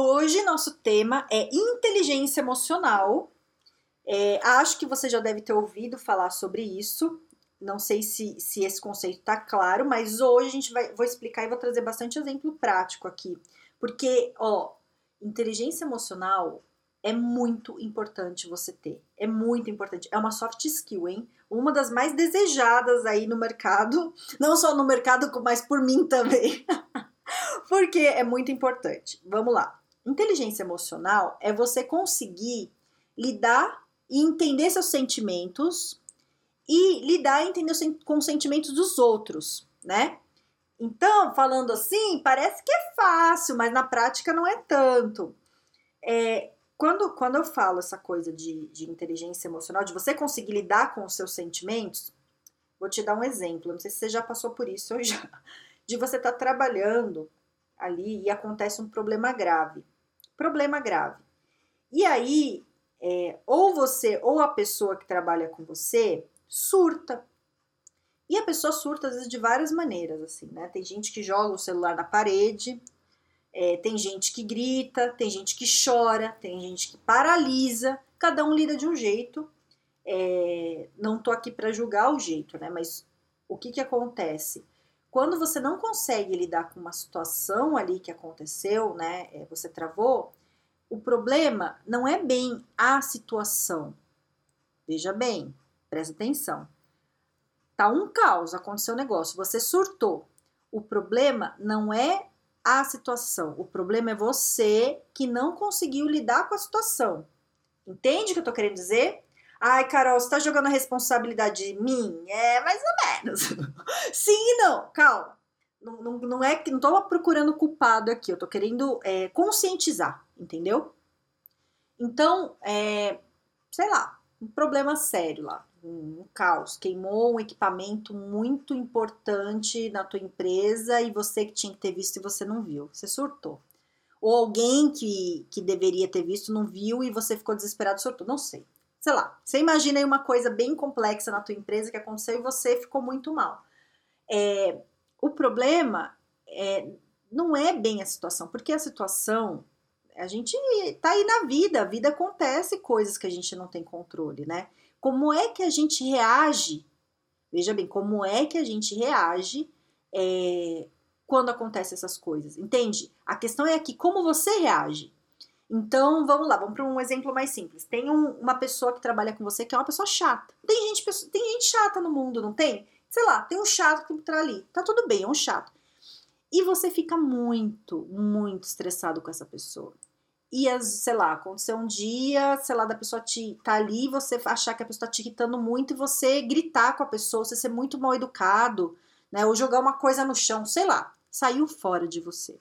Hoje nosso tema é inteligência emocional. É, acho que você já deve ter ouvido falar sobre isso. Não sei se, se esse conceito está claro, mas hoje a gente vai vou explicar e vou trazer bastante exemplo prático aqui. Porque, ó, inteligência emocional é muito importante você ter. É muito importante. É uma soft skill, hein? Uma das mais desejadas aí no mercado. Não só no mercado, mas por mim também. Porque é muito importante. Vamos lá. Inteligência emocional é você conseguir lidar e entender seus sentimentos e lidar e entender com os sentimentos dos outros, né? Então, falando assim, parece que é fácil, mas na prática não é tanto. É, quando, quando eu falo essa coisa de, de inteligência emocional, de você conseguir lidar com os seus sentimentos, vou te dar um exemplo. Não sei se você já passou por isso ou já. De você estar tá trabalhando ali e acontece um problema grave problema grave. E aí, é, ou você ou a pessoa que trabalha com você surta. E a pessoa surta às vezes de várias maneiras, assim, né? Tem gente que joga o celular na parede, é, tem gente que grita, tem gente que chora, tem gente que paralisa. Cada um lida de um jeito. É, não tô aqui para julgar o jeito, né? Mas o que que acontece? Quando você não consegue lidar com uma situação ali que aconteceu, né? É, você travou, o problema não é bem a situação. Veja bem, presta atenção. Tá um caos, aconteceu um negócio, você surtou. O problema não é a situação, o problema é você que não conseguiu lidar com a situação. Entende o que eu tô querendo dizer? Ai, Carol, você tá jogando a responsabilidade de mim? É, mais ou menos. Sim e não, calma. Não, não, não é que não tô procurando culpado aqui, eu tô querendo é, conscientizar, entendeu? Então, é, sei lá, um problema sério lá, um, caos, queimou um equipamento muito importante na tua empresa e você que tinha que ter visto e você não viu, você surtou. Ou alguém que, que deveria ter visto não viu e você ficou desesperado, surtou, não sei sei lá, você imagina aí uma coisa bem complexa na tua empresa que aconteceu e você ficou muito mal. É, o problema é, não é bem a situação, porque a situação, a gente tá aí na vida, a vida acontece coisas que a gente não tem controle, né? Como é que a gente reage? Veja bem, como é que a gente reage é, quando acontecem essas coisas, entende? A questão é aqui, como você reage? Então, vamos lá, vamos para um exemplo mais simples. Tem um, uma pessoa que trabalha com você que é uma pessoa chata. Tem gente, tem gente chata no mundo, não tem? Sei lá, tem um chato que tá ali. Tá tudo bem, é um chato. E você fica muito, muito estressado com essa pessoa. E, sei lá, aconteceu um dia, sei lá, da pessoa te, tá ali, você achar que a pessoa tá te irritando muito e você gritar com a pessoa, você ser muito mal educado, né? Ou jogar uma coisa no chão, sei lá, saiu fora de você.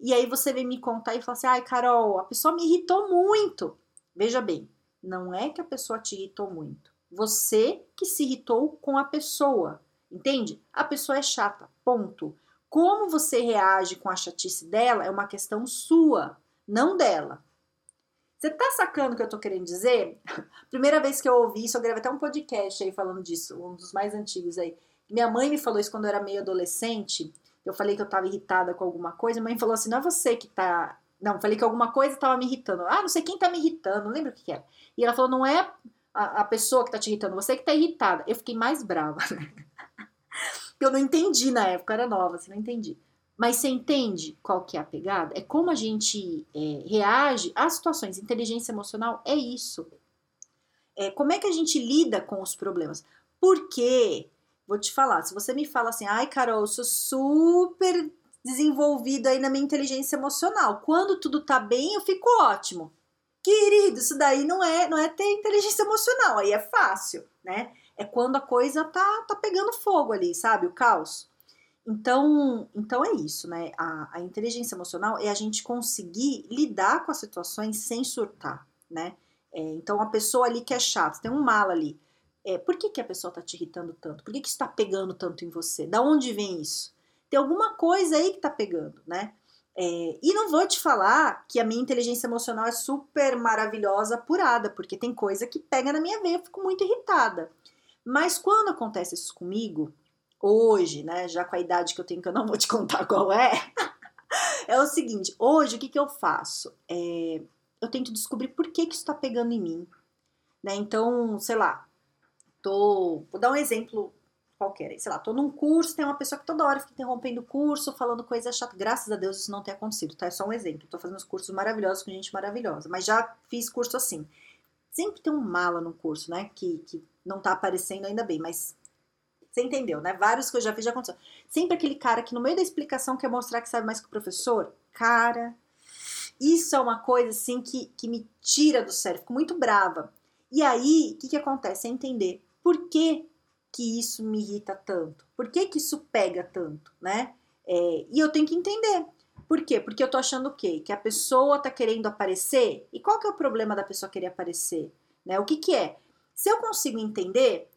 E aí você vem me contar e fala assim: ai, Carol, a pessoa me irritou muito. Veja bem, não é que a pessoa te irritou muito. Você que se irritou com a pessoa. Entende? A pessoa é chata. Ponto. Como você reage com a chatice dela é uma questão sua, não dela. Você tá sacando o que eu tô querendo dizer? Primeira vez que eu ouvi isso, eu gravei até um podcast aí falando disso, um dos mais antigos aí. Minha mãe me falou isso quando eu era meio adolescente eu falei que eu tava irritada com alguma coisa, a mãe falou assim: não é você que tá. Não, falei que alguma coisa tava me irritando. Ah, não sei quem tá me irritando, não lembro o que, que era. E ela falou: não é a, a, pessoa que tá te irritando, você que tá irritada. Eu fiquei mais brava. eu não entendi na época, era nova, assim, não entendi. Mas você entende qual que é a pegada? É como a gente é, reage às situações. Inteligência emocional é isso. É, como é que a gente lida com os problemas? Porque Vou te falar, se você me fala assim, ai, Carol, eu sou super desenvolvido aí na minha inteligência emocional. Quando tudo tá bem, eu fico ótimo. Querido, isso daí não é, não é ter inteligência emocional, aí é fácil, né? É quando a coisa tá, tá pegando fogo ali, sabe? O caos. Então, então é isso, né? A, a inteligência emocional é a gente conseguir lidar com as situações sem surtar, né? É, então, a pessoa ali que é chata, tem um mal ali. É, por que, que a pessoa está te irritando tanto? Por que, que está pegando tanto em você? Da onde vem isso? Tem alguma coisa aí que está pegando, né? É, e não vou te falar que a minha inteligência emocional é super maravilhosa, apurada, porque tem coisa que pega na minha veia, eu fico muito irritada. Mas quando acontece isso comigo, hoje, né, já com a idade que eu tenho, que eu não vou te contar qual é, é o seguinte: hoje o que, que eu faço? É, eu tento descobrir por que, que isso está pegando em mim. Né? Então, sei lá, tô. Vou dar um exemplo qualquer. Sei lá, tô num curso, tem uma pessoa que toda hora fica interrompendo o curso, falando coisa chata. Graças a Deus isso não tem acontecido, tá? É só um exemplo. Tô fazendo os cursos maravilhosos com gente maravilhosa, mas já fiz curso assim. Sempre tem um mala no curso, né? Que, que não tá aparecendo ainda bem, mas você entendeu, né? Vários que eu já fiz já aconteceu. Sempre aquele cara que no meio da explicação quer mostrar que sabe mais que o professor. Cara, isso é uma coisa assim que, que me tira do sério, fico muito brava. E aí, o que, que acontece? É entender por que, que isso me irrita tanto? Por que, que isso pega tanto, né? É, e eu tenho que entender. Por quê? Porque eu tô achando o quê? Que a pessoa tá querendo aparecer. E qual que é o problema da pessoa querer aparecer? Né? O que que é? Se eu consigo entender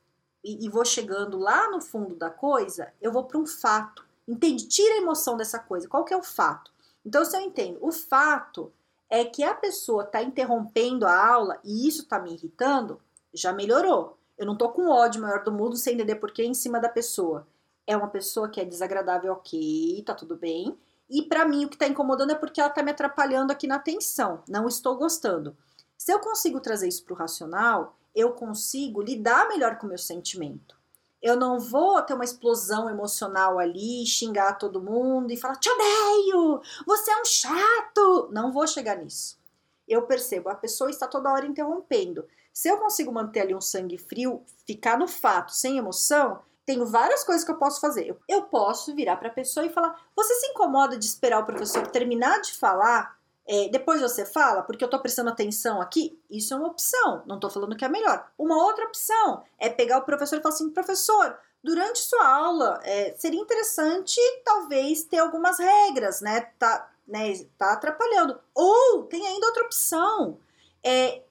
e, e vou chegando lá no fundo da coisa, eu vou para um fato. Entende? Tira a emoção dessa coisa. Qual que é o fato? Então, se eu entendo, o fato é que a pessoa tá interrompendo a aula e isso tá me irritando, já melhorou. Eu não tô com ódio maior do mundo sem entender por que em cima da pessoa. É uma pessoa que é desagradável, ok, tá tudo bem. E para mim o que tá incomodando é porque ela tá me atrapalhando aqui na atenção. Não estou gostando. Se eu consigo trazer isso pro racional, eu consigo lidar melhor com o meu sentimento. Eu não vou ter uma explosão emocional ali, xingar todo mundo e falar: te odeio, você é um chato. Não vou chegar nisso. Eu percebo, a pessoa está toda hora interrompendo. Se eu consigo manter ali um sangue frio, ficar no fato, sem emoção, tenho várias coisas que eu posso fazer. Eu, posso virar para a pessoa e falar: Você se incomoda de esperar o professor terminar de falar? É, depois você fala, porque eu estou prestando atenção aqui? Isso é uma opção, não estou falando que é melhor. Uma outra opção é pegar o professor e falar assim: Professor, durante sua aula, é, seria interessante talvez ter algumas regras, né? Tá, né, tá atrapalhando. Ou tem ainda outra opção. É,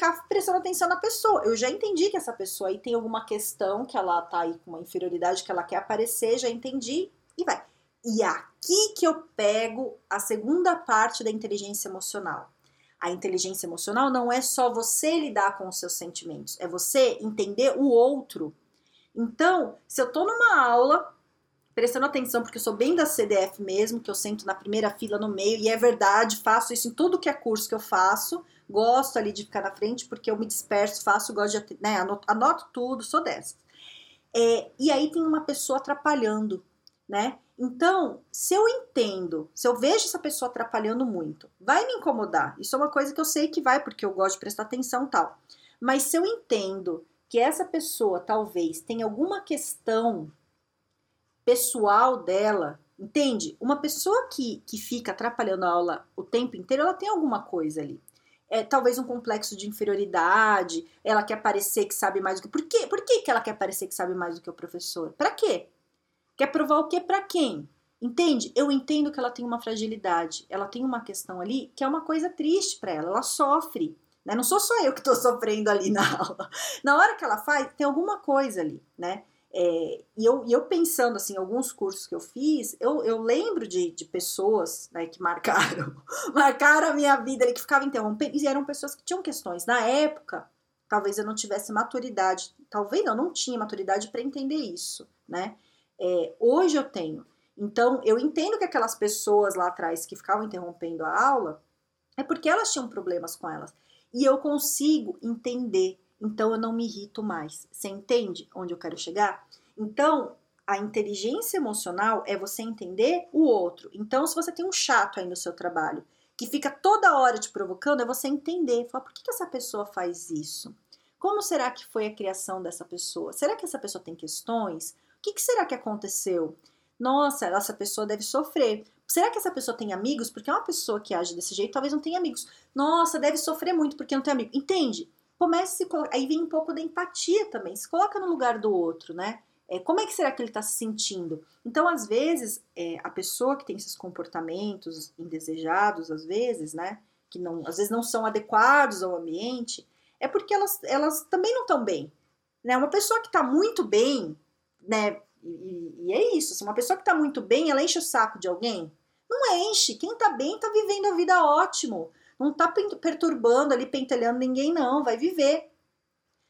ficar prestando atenção na pessoa. Eu já entendi que essa pessoa aí tem alguma questão que ela tá aí com uma inferioridade que ela quer aparecer, já entendi e vai. E aqui que eu pego a segunda parte da inteligência emocional. A inteligência emocional não é só você lidar com os seus sentimentos, é você entender o outro. Então, se eu tô numa aula prestando atenção, porque eu sou bem da CDF mesmo, que eu sento na primeira fila no meio, e é verdade, faço isso em tudo que é curso que eu faço, gosto ali de ficar na frente, porque eu me disperso, faço, gosto de, né, anoto, anoto tudo, sou dessa. É, e aí tem uma pessoa atrapalhando, né? Então, se eu entendo, se eu vejo essa pessoa atrapalhando muito, vai me incomodar. Isso é uma coisa que eu sei que vai, porque eu gosto de prestar atenção tal. Mas se eu entendo que essa pessoa talvez tenha alguma questão pessoal dela, entende? Uma pessoa que, que fica atrapalhando a aula o tempo inteiro, ela tem alguma coisa ali é, talvez um complexo de inferioridade, ela quer parecer que sabe mais do que. Por quê? Por que, que ela quer parecer que sabe mais do que o professor? Para quê? Quer provar o quê para quem? Entende? Eu entendo que ela tem uma fragilidade, ela tem uma questão ali que é uma coisa triste para ela, ela sofre. Né? Não sou só eu que estou sofrendo ali na aula. Na hora que ela faz, tem alguma coisa ali, né? É, e, eu, e eu pensando assim, alguns cursos que eu fiz, eu, eu lembro de, de pessoas né, que marcaram, marcaram a minha vida, que ficavam interrompendo, e eram pessoas que tinham questões. Na época, talvez eu não tivesse maturidade, talvez não, não tinha maturidade para entender isso, né? É, hoje eu tenho. Então, eu entendo que aquelas pessoas lá atrás que ficavam interrompendo a aula, é porque elas tinham problemas com elas. E eu consigo entender então eu não me irrito mais. Você entende onde eu quero chegar? Então, a inteligência emocional é você entender o outro. Então, se você tem um chato aí no seu trabalho, que fica toda hora te provocando, é você entender, falar, por que, que essa pessoa faz isso? Como será que foi a criação dessa pessoa? Será que essa pessoa tem questões? O que, que será que aconteceu? Nossa, essa pessoa deve sofrer. Será que essa pessoa tem amigos? Porque é uma pessoa que age desse jeito, talvez não tenha amigos. Nossa, deve sofrer muito porque não tem amigo. Entende? Comece a se colocar. Aí vem um pouco da empatia também, se coloca no lugar do outro, né? É, como é que será que ele está se sentindo? Então, às vezes, é, a pessoa que tem esses comportamentos indesejados, às vezes, né? que não, às vezes não são adequados ao ambiente, é porque elas, elas também não estão bem. Né? Uma pessoa que está muito bem, né? E, e, é isso, assim, uma pessoa que está muito bem, ela enche o saco de alguém? Não enche. Quem está bem está vivendo a vida ótimo. Não está perturbando ali, pentelhando ninguém, não. Vai viver.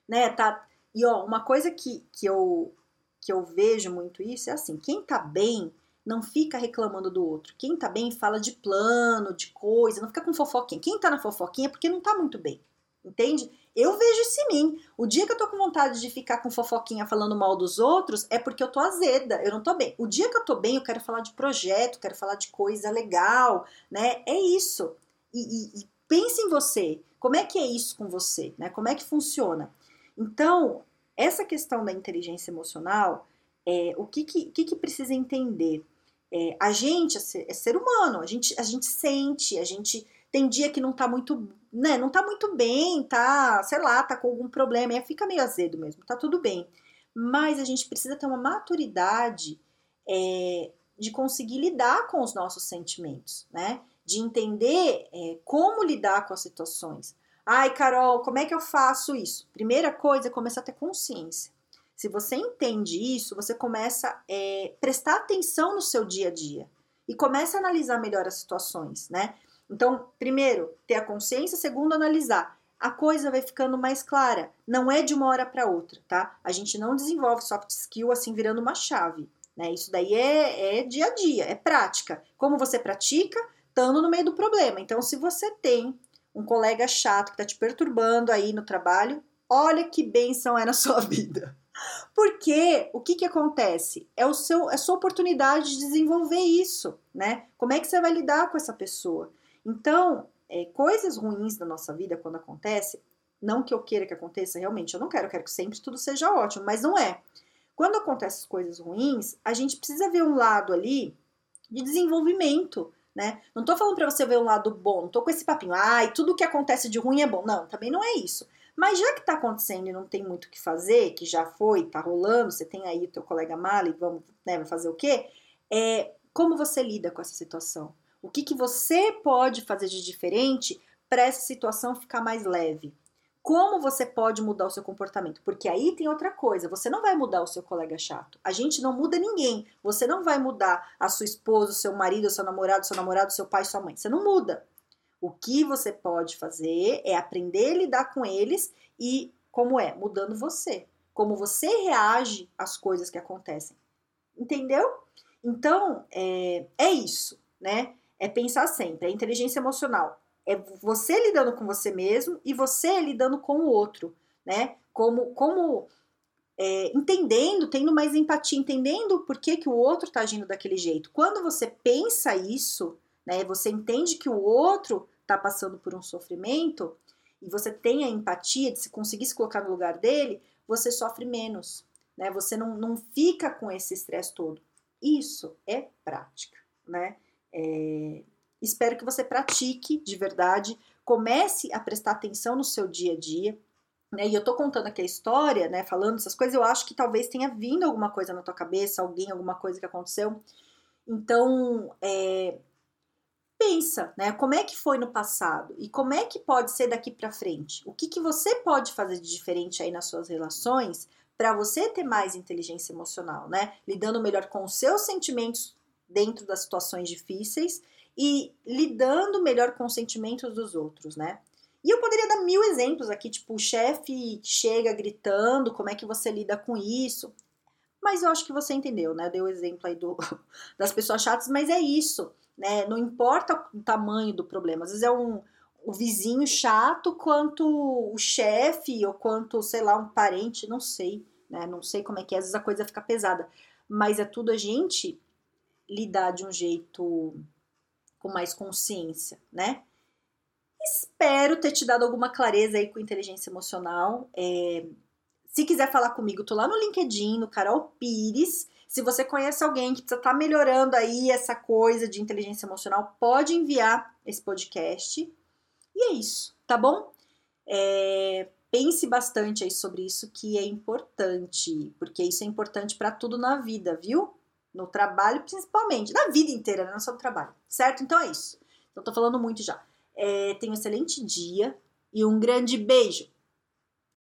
Né? Tá... E ó, uma coisa que, que, eu, que eu vejo muito isso é assim: quem está bem não fica reclamando do outro. Quem tá bem fala de plano, de coisa, não fica com fofoquinha. Quem tá na fofoquinha é porque não tá muito bem. Entende? Eu vejo isso em mim. O dia que eu tô com vontade de ficar com fofoquinha falando mal dos outros é porque eu tô azeda, eu não tô bem. O dia que eu tô bem, eu quero falar de projeto, quero falar de coisa legal, né? É isso. E, e, e pense em você. Como é que é isso com você, né? Como é que funciona? Então, essa questão da inteligência emocional, é, o que, que, que, que precisa entender? É, a gente é ser, é ser, humano, a gente, a gente sente, a gente tem dia que não tá muito, né, não tá muito bem, tá, sei lá, tá com algum problema, aí fica meio azedo mesmo, tá tudo bem. Mas a gente precisa ter uma maturidade é, de conseguir lidar com os nossos sentimentos, né? De entender é, como lidar com as situações. Ai, Carol, como é que eu faço isso? Primeira coisa é começar a ter consciência. Se você entende isso, você começa a é, prestar atenção no seu dia a dia e começa a analisar melhor as situações, né? Então, primeiro, ter a consciência, segundo, analisar. A coisa vai ficando mais clara. Não é de uma hora para outra, tá? A gente não desenvolve soft skill assim virando uma chave, né? Isso daí é, é dia a dia, é prática. Como você pratica? Estando no meio do problema. Então, se você tem um colega chato que tá te perturbando aí no trabalho, olha que bênção é na sua vida. Porque o que, que acontece? É o seu, é a sua oportunidade de desenvolver isso, né? Como é que você vai lidar com essa pessoa? Então, é, coisas ruins na nossa vida, quando acontece, não que eu queira que aconteça, realmente, eu não quero, eu quero que sempre tudo seja ótimo, mas não é. Quando acontecem coisas ruins, a gente precisa ver um lado ali de desenvolvimento, né? Não tô falando para você ver um lado bom, não tô com esse papinho, ai, tudo que acontece de ruim é bom. Não, também não é isso. Mas já que está acontecendo e não tem muito o que fazer, que já foi, está rolando, você tem aí teu colega Mali, vamos né, vai fazer o quê? É, como você lida com essa situação? O que, que você pode fazer de diferente para essa situação ficar mais leve? Como você pode mudar o seu comportamento? Porque aí tem outra coisa, você não vai mudar o seu colega chato. A gente não muda ninguém. Você não vai mudar a sua esposa, o seu marido, o seu namorado, seu namorado, seu pai, sua mãe. Você não muda. O que você pode fazer é aprender a lidar com eles e como é? Mudando você. Como você reage às coisas que acontecem. Entendeu? Então, é, é isso, né? É pensar sempre. A inteligência emocional é você lidando com você mesmo e você lidando com o outro, né? Como, como é, entendendo, tendo mais empatia, entendendo por que, que o outro está agindo daquele jeito. Quando você pensa isso, né? Você entende que o outro está passando por um sofrimento e você tem a empatia de se conseguir se colocar no lugar dele, você sofre menos, né? Você não, não fica com esse estresse todo. Isso é prática, né? É, espero que você pratique de verdade, comece a prestar atenção no seu dia a dia. Né, e eu tô contando aqui a história, né, falando essas coisas, eu acho que talvez tenha vindo alguma coisa na tua cabeça, alguém, alguma coisa que aconteceu. Então, é, pensa, né? Como é que foi no passado e como é que pode ser daqui para frente? O que, que você pode fazer de diferente aí nas suas relações para você ter mais inteligência emocional, né? Lidando melhor com os seus sentimentos dentro das situações difíceis e lidando melhor com os sentimentos dos outros, né? E eu poderia dar mil exemplos aqui, tipo, o chefe chega gritando, como é que você lida com isso? Mas eu acho que você entendeu, né? Deu o exemplo aí do, das pessoas chatas, mas é isso né? Não importa o tamanho do problema, às vezes é um o vizinho chato quanto o chefe ou quanto, sei lá, um parente, não sei, né? Não sei como é que é, às vezes a coisa fica pesada, mas é tudo a gente lidar de um jeito com mais consciência, né? Espero ter te dado alguma clareza aí com inteligência emocional. É, se quiser falar comigo, tô lá no LinkedIn, no Carol Pires. Se você conhece alguém que precisa estar tá melhorando aí essa coisa de inteligência emocional, pode enviar esse podcast. E é isso, tá bom? É, pense bastante aí sobre isso que é importante, porque isso é importante para tudo na vida, viu? No trabalho principalmente, na vida inteira, né? não só no trabalho, certo? Então é isso. Então tô falando muito já. É, tenha um excelente dia e um grande beijo.